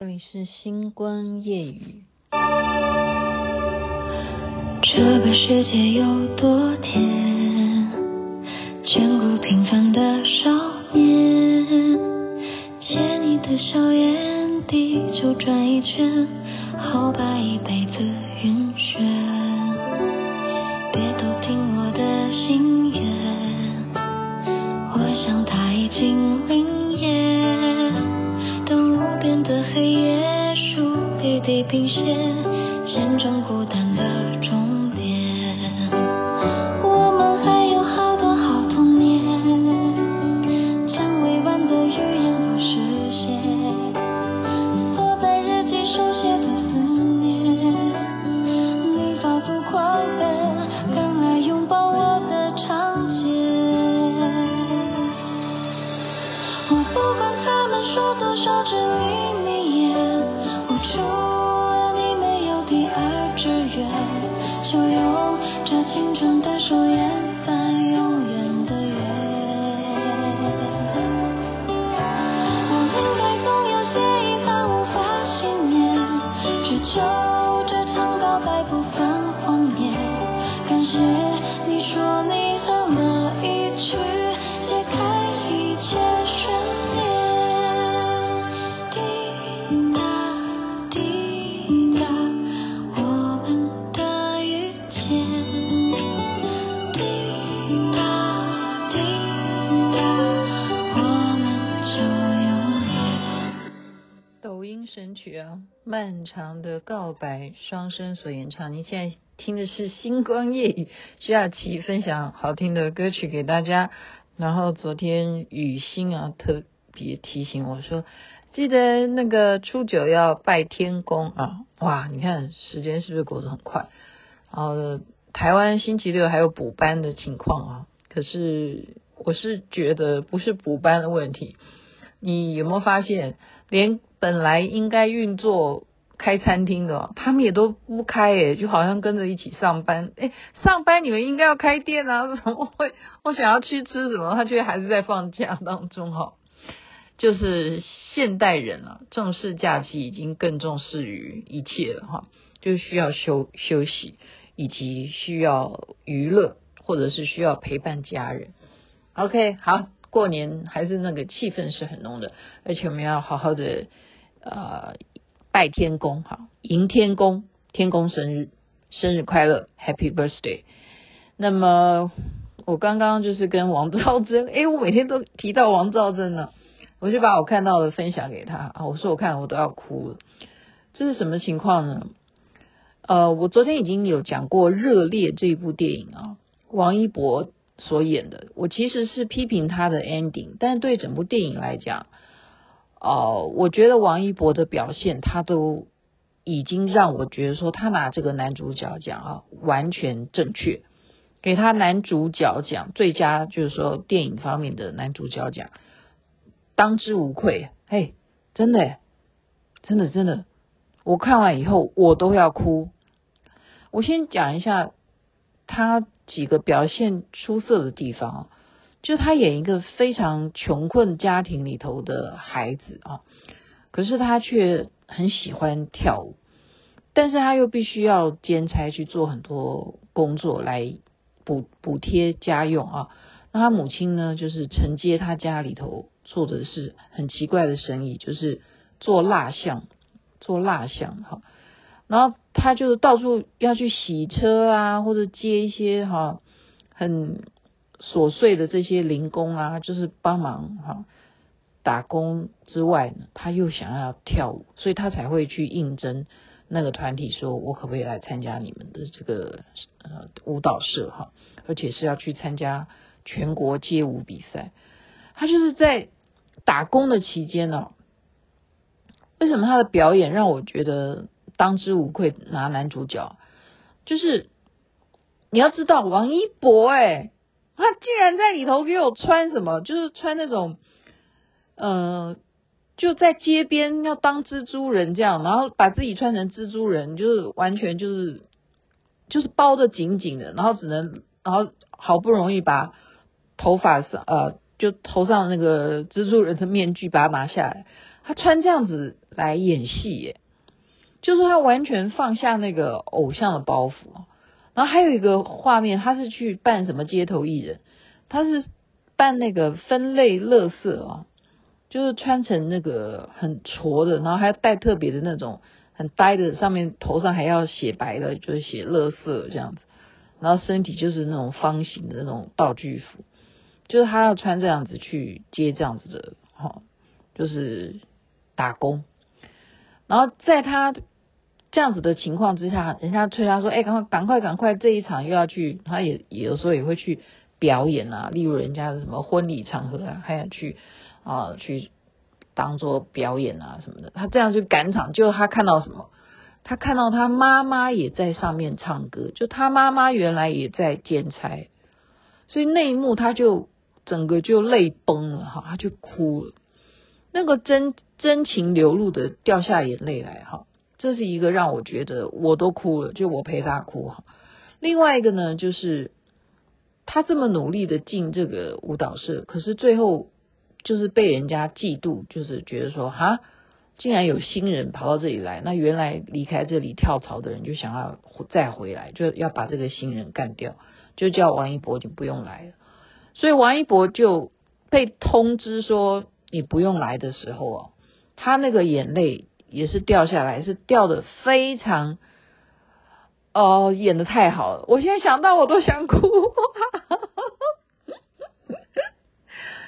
这里是星光夜雨。这个世界有多甜，眷顾平凡的少年，借你的笑颜，地球转一圈，好把一辈子平线，见证过长的告白，双声所演唱。您现在听的是星光夜语，徐雅琪分享好听的歌曲给大家。然后昨天雨欣啊特别提醒我说，记得那个初九要拜天公啊。哇，你看时间是不是过得很快？然后台湾星期六还有补班的情况啊。可是我是觉得不是补班的问题，你有没有发现连？本来应该运作开餐厅的，他们也都不开诶，就好像跟着一起上班。诶，上班你们应该要开店啊，怎么会？我想要去吃什么，他却还是在放假当中哈。就是现代人啊，重视假期已经更重视于一切了哈，就需要休休息，以及需要娱乐，或者是需要陪伴家人。OK，好，过年还是那个气氛是很浓的，而且我们要好好的。呃，拜天公哈，迎天公，天公生日，生日快乐，Happy Birthday。那么我刚刚就是跟王兆珍，诶，我每天都提到王兆珍呢，我就把我看到的分享给他啊，我说我看我都要哭了，这是什么情况呢？呃，我昨天已经有讲过《热烈》这一部电影啊，王一博所演的，我其实是批评他的 ending，但对整部电影来讲。哦、我觉得王一博的表现，他都已经让我觉得说，他拿这个男主角奖啊，完全正确，给他男主角奖，最佳就是说电影方面的男主角奖，当之无愧。嘿，真的，真的，真的，我看完以后我都要哭。我先讲一下他几个表现出色的地方。就他演一个非常穷困家庭里头的孩子啊，可是他却很喜欢跳舞，但是他又必须要兼差去做很多工作来补补贴家用啊。那他母亲呢，就是承接他家里头做的是很奇怪的生意，就是做蜡像，做蜡像哈。然后他就到处要去洗车啊，或者接一些哈很。琐碎的这些零工啊，就是帮忙哈打工之外呢，他又想要跳舞，所以他才会去应征那个团体，说我可不可以来参加你们的这个呃舞蹈社哈，而且是要去参加全国街舞比赛。他就是在打工的期间呢，为什么他的表演让我觉得当之无愧拿男主角？就是你要知道王一博哎、他竟然在里头给我穿什么？就是穿那种，呃，就在街边要当蜘蛛人这样，然后把自己穿成蜘蛛人，就是完全就是就是包得紧紧的，然后只能，然后好不容易把头发上呃，就头上那个蜘蛛人的面具把它拿下来，他穿这样子来演戏耶，就是他完全放下那个偶像的包袱。然后还有一个画面，他是去扮什么街头艺人，他是扮那个分类垃圾啊，就是穿成那个很矬的，然后还要带特别的那种很呆的，上面头上还要写白的，就是写垃圾这样子。然后身体就是那种方形的那种道具服，就是他要穿这样子去接这样子的，哈，就是打工。然后在他这样子的情况之下，人家催他说：“哎，赶快，赶快，赶快，这一场又要去。”他也有时候也会去表演啊，例如人家的什么婚礼场合啊，还要去啊去当做表演啊什么的。他这样就赶场，就他看到什么？他看到他妈妈也在上面唱歌，就他妈妈原来也在兼差，所以那一幕他就整个就泪崩了哈，他就哭了，那个真真情流露的掉下眼泪来哈，这是一个让我觉得我都哭了，就我陪他哭哈。另外一个呢，就是他这么努力的进这个舞蹈社，可是最后就是被人家嫉妒，就是觉得说哈。竟然有新人跑到这里来，那原来离开这里跳槽的人就想要再回来，就要把这个新人干掉，就叫王一博就不用来了。所以王一博就被通知说你不用来的时候哦，他那个眼泪也是掉下来，是掉的非常哦，演的太好了。我现在想到我都想哭，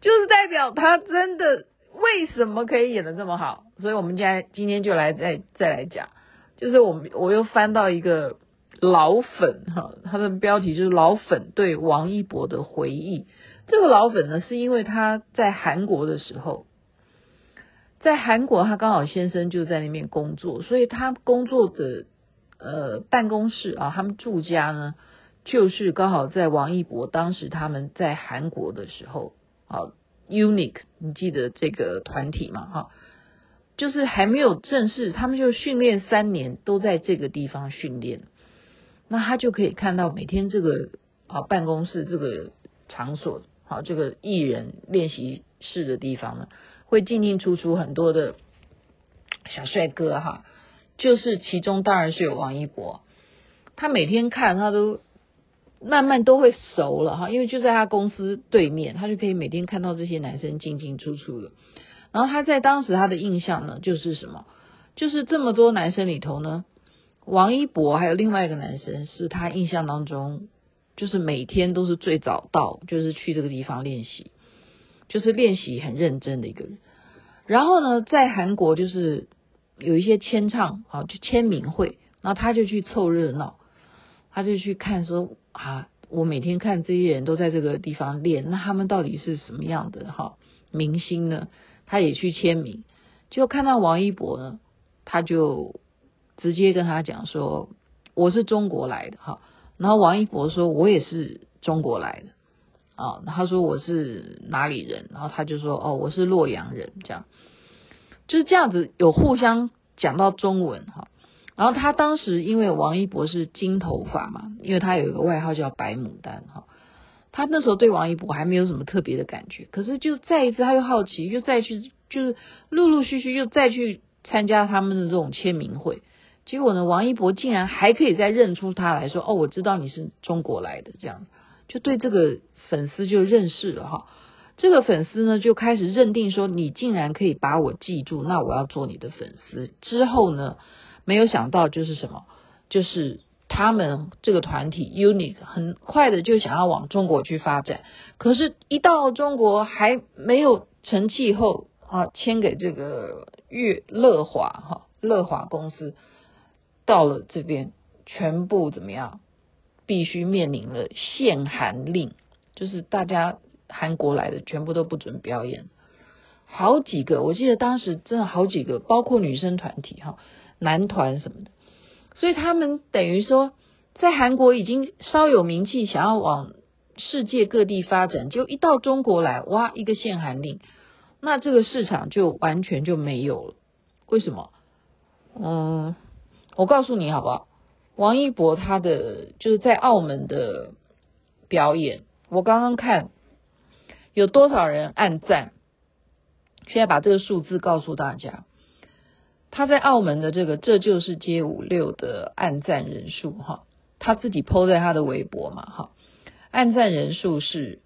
就是代表他真的。为什么可以演的这么好？所以我们今天今天就来再再来讲，就是我们我又翻到一个老粉哈，他的标题就是老粉对王一博的回忆。这个老粉呢，是因为他在韩国的时候，在韩国他刚好先生就在那边工作，所以他工作的呃办公室啊，他们住家呢，就是刚好在王一博当时他们在韩国的时候啊。，UNIQ，你记得这个团体吗？哈，就是还没有正式，他们就训练三年，都在这个地方训练。那他就可以看到每天这个啊办公室这个场所，好这个艺人练习室的地方呢，会进进出出很多的小帅哥哈，就是其中当然是有王一博，他每天看他都。慢慢都会熟了哈，因为就在他公司对面，他就可以每天看到这些男生进进出出的。然后他在当时他的印象呢，就是什么？就是这么多男生里头呢，王一博还有另外一个男生是他印象当中，就是每天都是最早到，就是去这个地方练习，就是练习很认真的一个人。然后呢，在韩国就是有一些签唱啊，就签名会，然后他就去凑热闹。他就去看说啊，我每天看这些人都在这个地方练，那他们到底是什么样的哈明星呢？他也去签名，就看到王一博呢，他就直接跟他讲说，我是中国来的哈。然后王一博说，我也是中国来的啊。他说我是哪里人？然后他就说哦，我是洛阳人，这样就是这样子有互相讲到中文哈。然后他当时因为王一博是金头发嘛，因为他有一个外号叫白牡丹哈，他那时候对王一博还没有什么特别的感觉，可是就再一次他又好奇，又再去就是陆陆续续又再去参加他们的这种签名会，结果呢，王一博竟然还可以再认出他来说，哦，我知道你是中国来的，这样就对这个粉丝就认识了哈，这个粉丝呢就开始认定说，你竟然可以把我记住，那我要做你的粉丝，之后呢，没有想到就是什么，就是他们这个团体 Unique 很快的就想要往中国去发展，可是，一到中国还没有成气候啊，签给这个乐乐华哈乐华公司，到了这边全部怎么样，必须面临了限韩令，就是大家韩国来的全部都不准表演，好几个，我记得当时真的好几个，包括女生团体哈。男团什么的，所以他们等于说在韩国已经稍有名气，想要往世界各地发展，就一到中国来，哇，一个限韩令，那这个市场就完全就没有了。为什么？嗯，我告诉你好不好？王一博他的就是在澳门的表演，我刚刚看有多少人按赞，现在把这个数字告诉大家，他在澳门的这个这就是街舞六的按赞人数哈，他自己 PO 在他的微博嘛哈，按赞人数是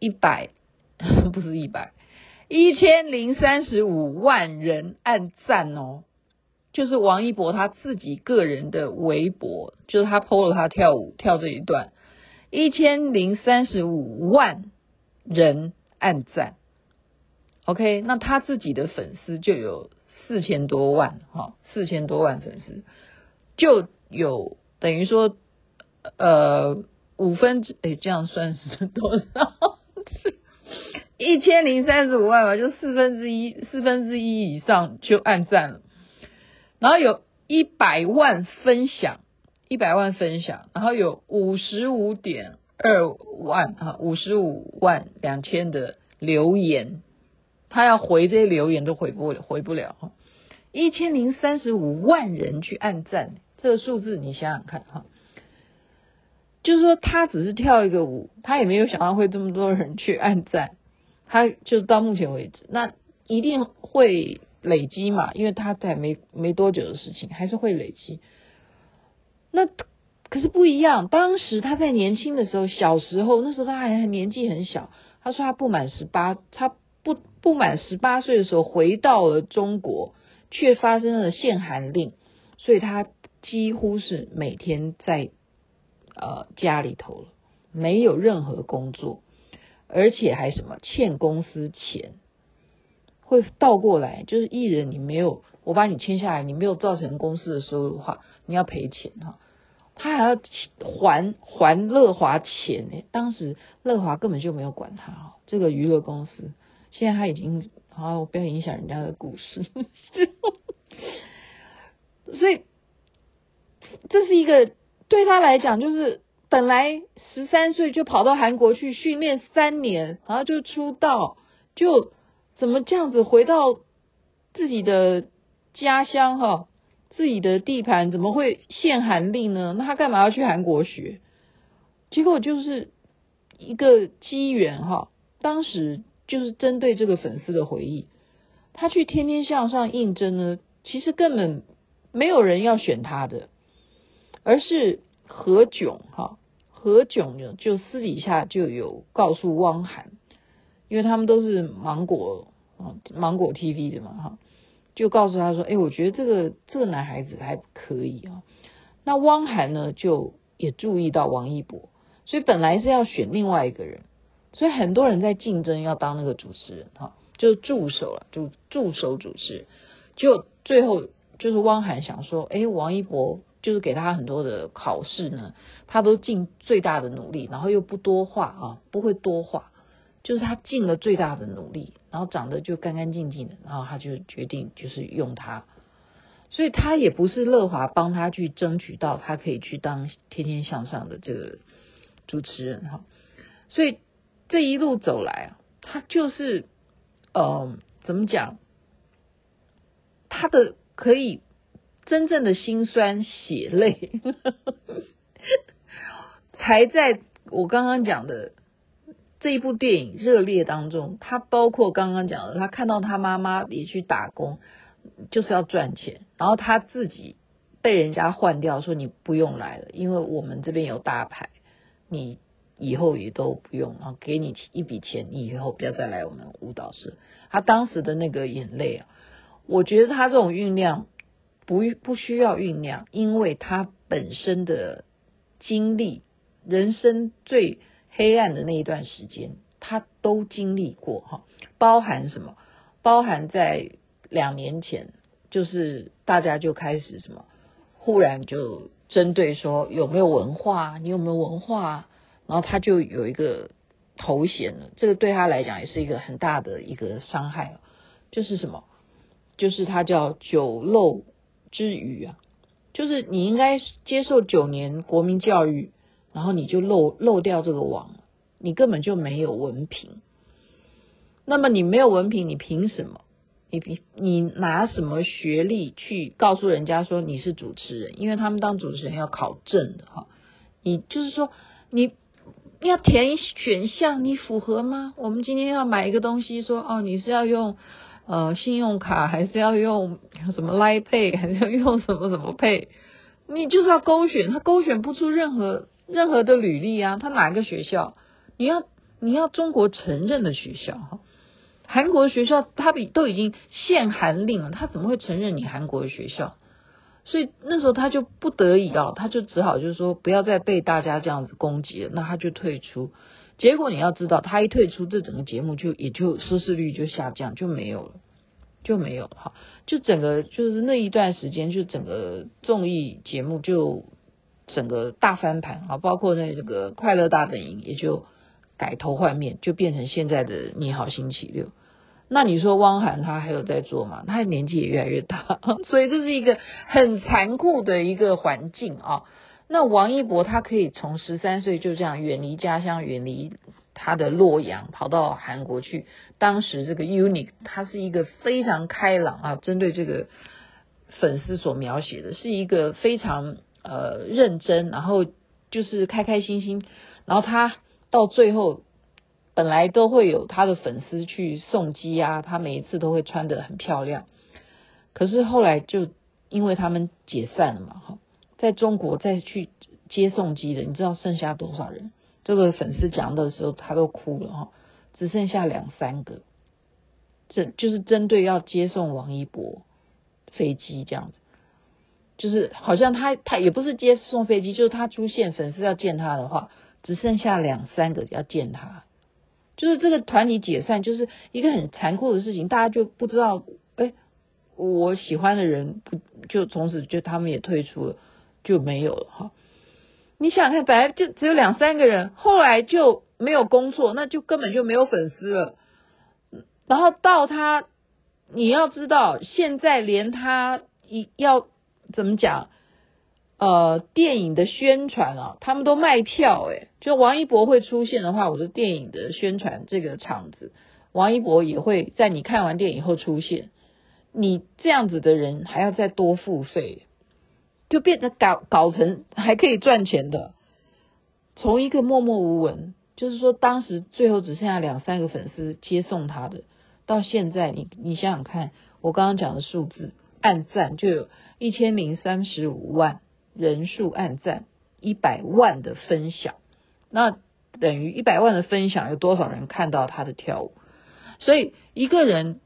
一百，不是一百，一千零三十五万人按赞哦，就是王一博他自己个人的微博，就是他 PO 了他跳舞跳这一段，一千零三十五万人按赞。OK，那他自己的粉丝就有四千多万，哈，四千多万粉丝，就有等于说，呃，五分之，哎，这样算是多少？一千零三十五万吧，就四分之一，四分之一以上就按赞了，然后有一百万分享，一百万分享，然后有五十五点二万啊，五十五万两千的留言。他要回这些留言都回不回不了哈，一千零三十五万人去按赞，这个数字你想想看哈，就是说他只是跳一个舞，他也没有想到会这么多人去按赞，他就到目前为止，那一定会累积嘛，因为他在没没多久的事情，还是会累积。那可是不一样，当时他在年轻的时候，小时候那时候他还年纪很小，他说他不满十八，他。不不满十八岁的时候回到了中国，却发生了限韩令，所以他几乎是每天在呃家里头了，没有任何工作，而且还什么欠公司钱，会倒过来，就是艺人你没有我把你签下来，你没有造成公司的收入的话，你要赔钱哈，他还要还还乐华钱呢，当时乐华根本就没有管他哈，这个娱乐公司。现在他已经好，我不要影响人家的故事。所以这是一个对他来讲，就是本来十三岁就跑到韩国去训练三年，然后就出道，就怎么这样子回到自己的家乡哈，自己的地盘怎么会限韩令呢？那他干嘛要去韩国学？结果就是一个机缘哈，当时。就是针对这个粉丝的回忆，他去天天向上应征呢，其实根本没有人要选他的，而是何炅哈，何炅呢就私底下就有告诉汪涵，因为他们都是芒果啊芒果 TV 的嘛哈，就告诉他说，哎，我觉得这个这个男孩子还可以啊。那汪涵呢就也注意到王一博，所以本来是要选另外一个人。所以很多人在竞争要当那个主持人哈，就是助手了，就助手主持。就最后就是汪涵想说，哎，王一博就是给他很多的考试呢，他都尽最大的努力，然后又不多话啊，不会多话，就是他尽了最大的努力，然后长得就干干净净的，然后他就决定就是用他。所以他也不是乐华帮他去争取到他可以去当天天向上的这个主持人哈，所以。这一路走来啊，他就是，呃，怎么讲？他的可以真正的辛酸血泪，才在我刚刚讲的这一部电影《热烈》当中。他包括刚刚讲的，他看到他妈妈也去打工，就是要赚钱，然后他自己被人家换掉，说你不用来了，因为我们这边有大牌，你。以后也都不用，然后给你一笔钱，你以后不要再来我们舞蹈室。他当时的那个眼泪啊，我觉得他这种酝酿不不需要酝酿，因为他本身的经历，人生最黑暗的那一段时间，他都经历过哈。包含什么？包含在两年前，就是大家就开始什么，忽然就针对说有没有文化，你有没有文化？然后他就有一个头衔了，这个对他来讲也是一个很大的一个伤害，就是什么？就是他叫酒漏之鱼啊，就是你应该接受九年国民教育，然后你就漏漏掉这个网，你根本就没有文凭。那么你没有文凭，你凭什么？你凭你拿什么学历去告诉人家说你是主持人？因为他们当主持人要考证的哈，你就是说你。要填选项，你符合吗？我们今天要买一个东西，说哦，你是要用呃信用卡，还是要用什么 Line Pay，还是要用什么什么 Pay？你就是要勾选，他勾选不出任何任何的履历啊，他哪一个学校？你要你要中国承认的学校哈，韩国学校他比都已经限韩令了，他怎么会承认你韩国的学校？所以那时候他就不得已啊，他就只好就是说不要再被大家这样子攻击了，那他就退出。结果你要知道，他一退出，这整个节目就也就收视率就下降，就没有了，就没有哈。就整个就是那一段时间，就整个综艺节目就整个大翻盘啊，包括那这个快乐大本营也就改头换面，就变成现在的你好星期六。那你说汪涵他还有在做吗？他年纪也越来越大，所以这是一个很残酷的一个环境啊。那王一博他可以从十三岁就这样远离家乡，远离他的洛阳，跑到韩国去。当时这个 UNIQ 他是一个非常开朗啊，针对这个粉丝所描写的是一个非常呃认真，然后就是开开心心，然后他到最后。本来都会有他的粉丝去送机啊，他每一次都会穿得很漂亮。可是后来就因为他们解散了嘛，哈，在中国再去接送机的，你知道剩下多少人？这个粉丝讲的时候他都哭了哈，只剩下两三个。这就是针对要接送王一博飞机这样子，就是好像他他也不是接送飞机，就是他出现粉丝要见他的话，只剩下两三个要见他。就是这个团体解散，就是一个很残酷的事情，大家就不知道，哎，我喜欢的人不就从此就他们也退出了，就没有了哈。你想看，本来就只有两三个人，后来就没有工作，那就根本就没有粉丝了。然后到他，你要知道，现在连他一要怎么讲？呃，电影的宣传啊，他们都卖票诶，就王一博会出现的话，我的电影的宣传这个场子，王一博也会在你看完电影后出现。你这样子的人还要再多付费，就变得搞搞成还可以赚钱的。从一个默默无闻，就是说当时最后只剩下两三个粉丝接送他的，到现在你你想想看，我刚刚讲的数字，按赞就有一千零三十五万。人数按赞一百万的分享，那等于一百万的分享，有多少人看到他的跳舞？所以一个人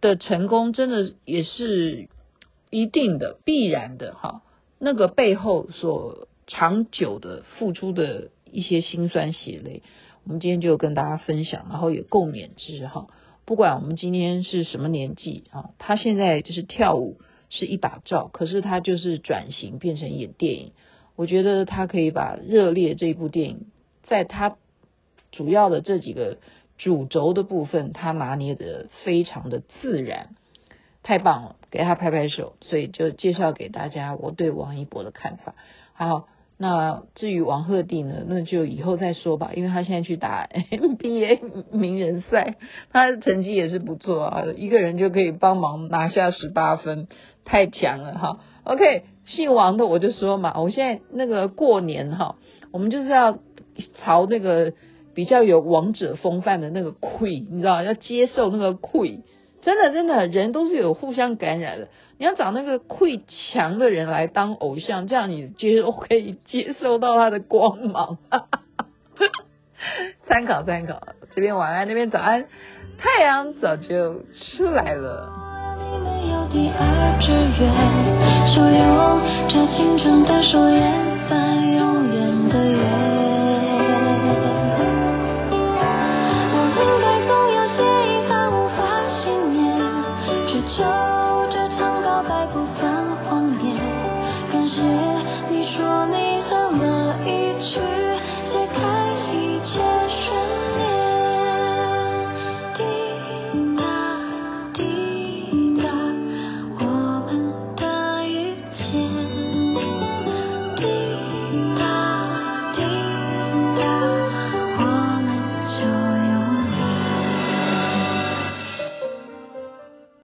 的成功，真的也是一定的、必然的哈。那个背后所长久的付出的一些辛酸血泪，我们今天就跟大家分享，然后也共勉之哈。不管我们今天是什么年纪啊，他现在就是跳舞。是一把照，可是他就是转型变成演电影。我觉得他可以把《热烈》这一部电影，在他主要的这几个主轴的部分，他拿捏得非常的自然，太棒了，给他拍拍手。所以就介绍给大家我对王一博的看法。好，那至于王鹤棣呢，那就以后再说吧，因为他现在去打 NBA 名人赛，他的成绩也是不错啊，一个人就可以帮忙拿下十八分。太强了哈，OK，姓王的我就说嘛，我现在那个过年哈，我们就是要朝那个比较有王者风范的那个亏，你知道，要接受那个亏，真的真的，人都是有互相感染的。你要找那个会强的人来当偶像，这样你接可以接受到他的光芒。参考参考，这边晚安，那边早安，太阳早就出来了。